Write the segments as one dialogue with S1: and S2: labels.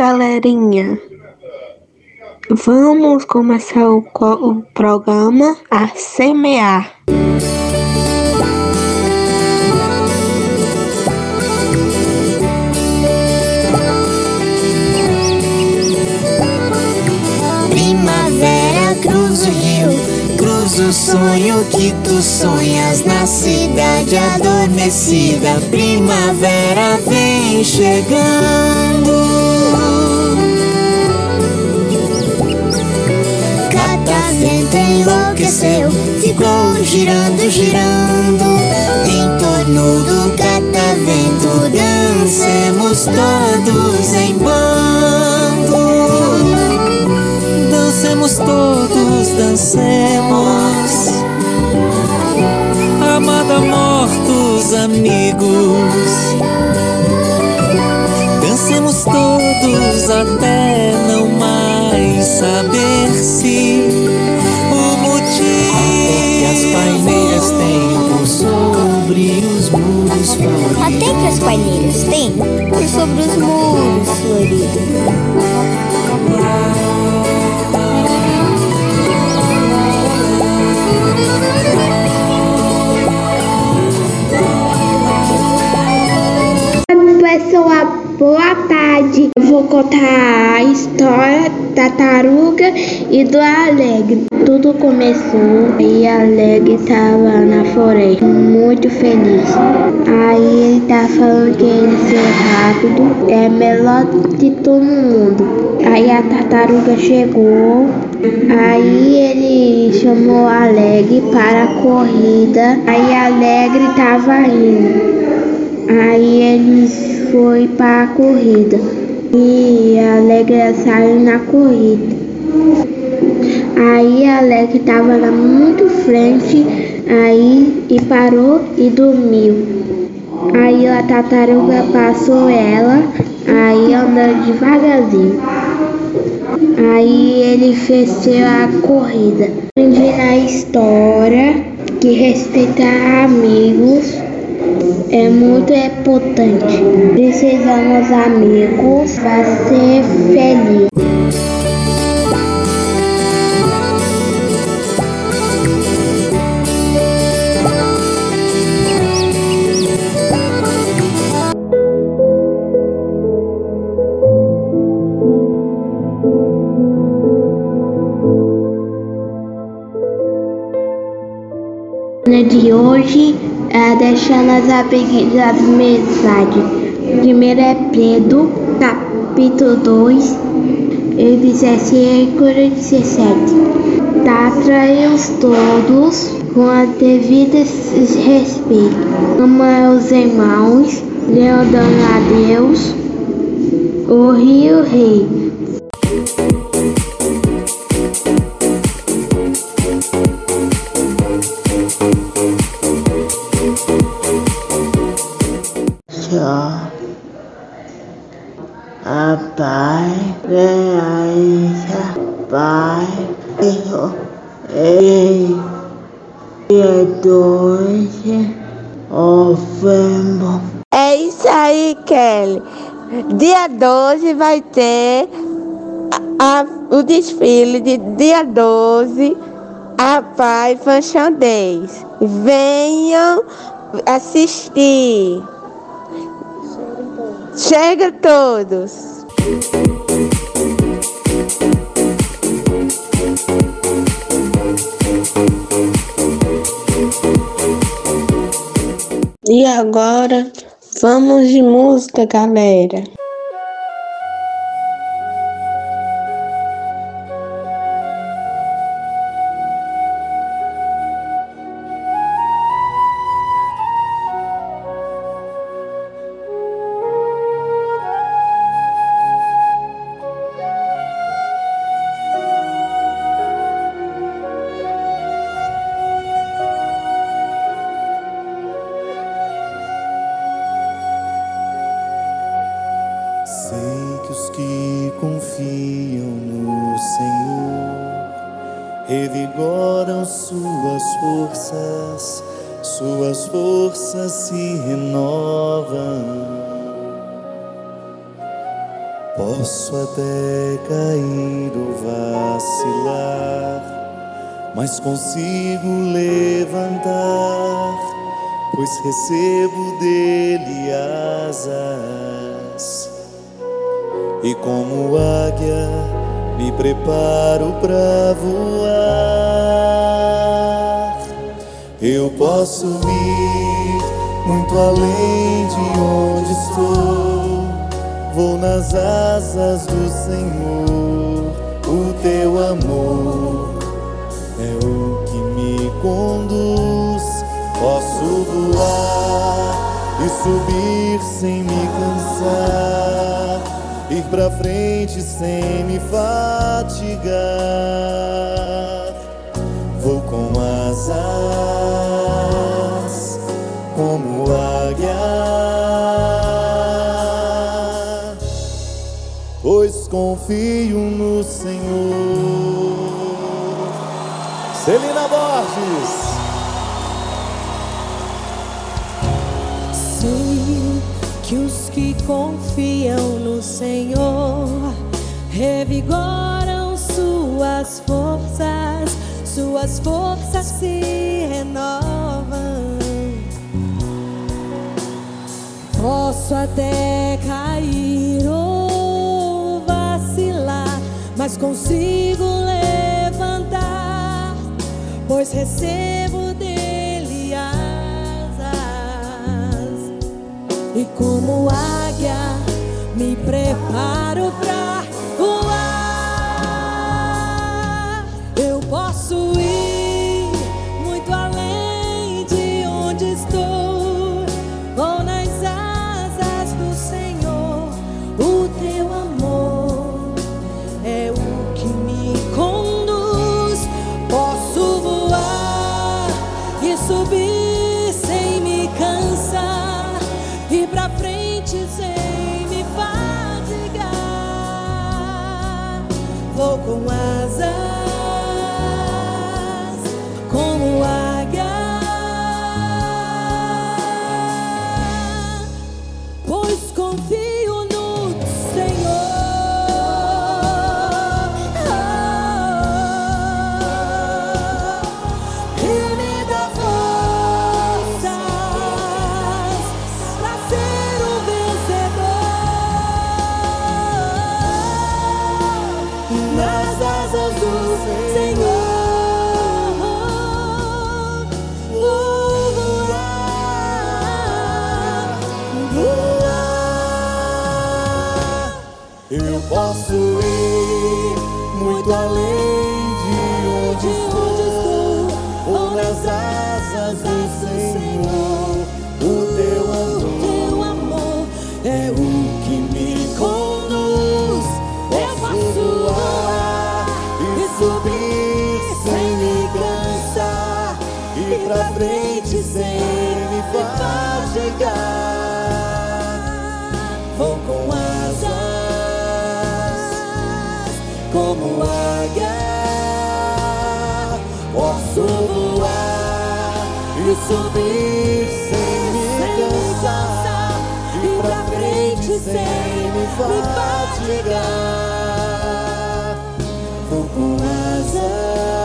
S1: galerinha, vamos começar o, o programa a semear.
S2: Primavera cruza o rio, cruza o sonho que tu sonhas na cidade adormecida. Primavera vem chegando. Girando, girando em torno do catavento. Dancemos todos em bando. Dancemos todos, dancemos. Amada, mortos amigos. Dancemos todos até não mais saber se sobre os muros floridos.
S3: Até que as paineiras têm por sobre os muros floridos.
S1: Pessoal, boa tarde. Eu vou contar a história da taruga e do alegre. Tudo começou e Alegre estava na floresta, muito feliz. Aí ele tá falando que ele ser rápido é melhor de todo mundo. Aí a tartaruga chegou, aí ele chamou Alegre para a corrida. Aí Alegre tava indo. Aí eles foi para a corrida e a Alegre saiu na corrida. Aí a Alegre estava lá muito frente aí e parou e dormiu. Aí a tartaruga passou ela, aí andando devagarzinho. Aí ele fez a corrida. Aprendi na história que respeitar amigos é muito importante. Precisamos amigos para ser feliz. de hoje é deixando as amizade. Primeiro é Pedro, capítulo 2, versículo 17. Trata-os todos com a devida respeito. Ama os irmãos, lealdando a Deus, o rio rei.
S4: A Pai, realiza Pai, Filho e doce, ofendo.
S5: É isso aí, Kelly. Dia 12 vai ter a, a, o desfile de dia 12, a Pai Function Days. Venham assistir. Chega todos!
S1: E agora, vamos de música, galera.
S6: Forças se renovam. Posso até cair ou vacilar, mas consigo levantar, pois recebo dele asas. E como águia, me preparo para voar. Eu posso ir muito além de onde estou Vou nas asas do Senhor, o teu amor é o que me conduz. Posso voar e subir sem me cansar, ir pra frente sem me fatigar. Vou com asas como confio no Senhor. Celina Borges.
S7: Sei que os que confiam no Senhor revigoram suas forças, suas forças se renovam. Posso até cair mas consigo levantar, pois recebo dele asas. E como águia, me preparo pra com asas
S6: muito além e subir sem me cansar. Ir pra frente sem me fatigar. Vou com asas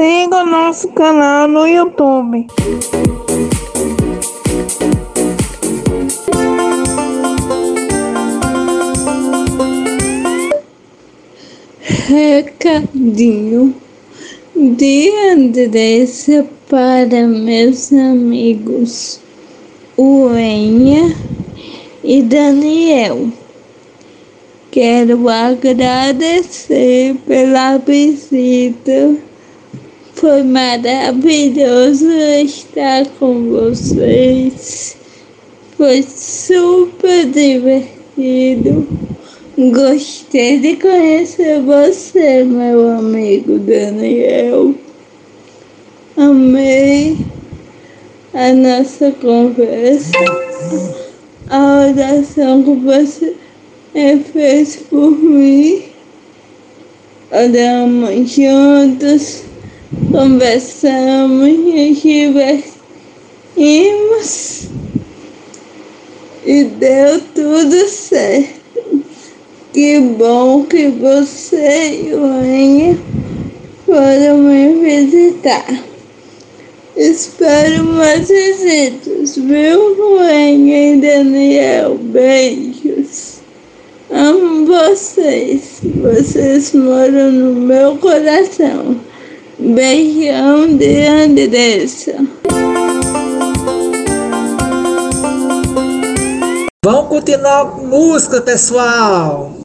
S5: Siga, o nosso canal no YouTube. Recadinho de Andressa para meus amigos Uenha e Daniel. Quero agradecer pela visita. Foi maravilhoso estar com vocês. Foi super divertido. Gostei de conhecer você, meu amigo Daniel. Amei a nossa conversa. A oração que você fez por mim. Oramos juntos conversamos, nos divertimos e deu tudo certo. Que bom que você e o Anne foram me visitar. Espero mais visitas, viu, Ruane e Daniel? Beijos. Amo vocês. Vocês moram no meu coração. Beijão de dessa.
S8: Vamos continuar com música, pessoal.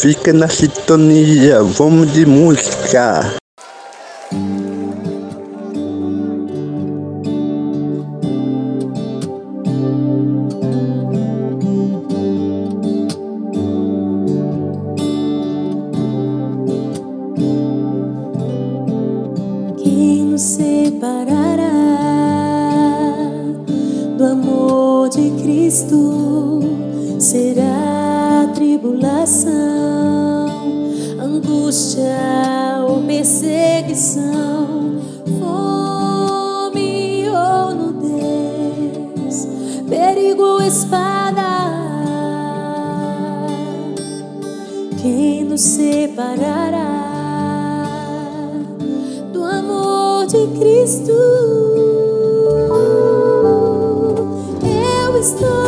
S9: Fica na sintonia, vamos de música.
S7: separará do amor de Cristo. Eu estou.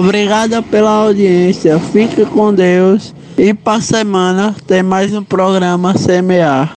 S10: Obrigada pela audiência, fique com Deus e para semana tem mais um programa CMA.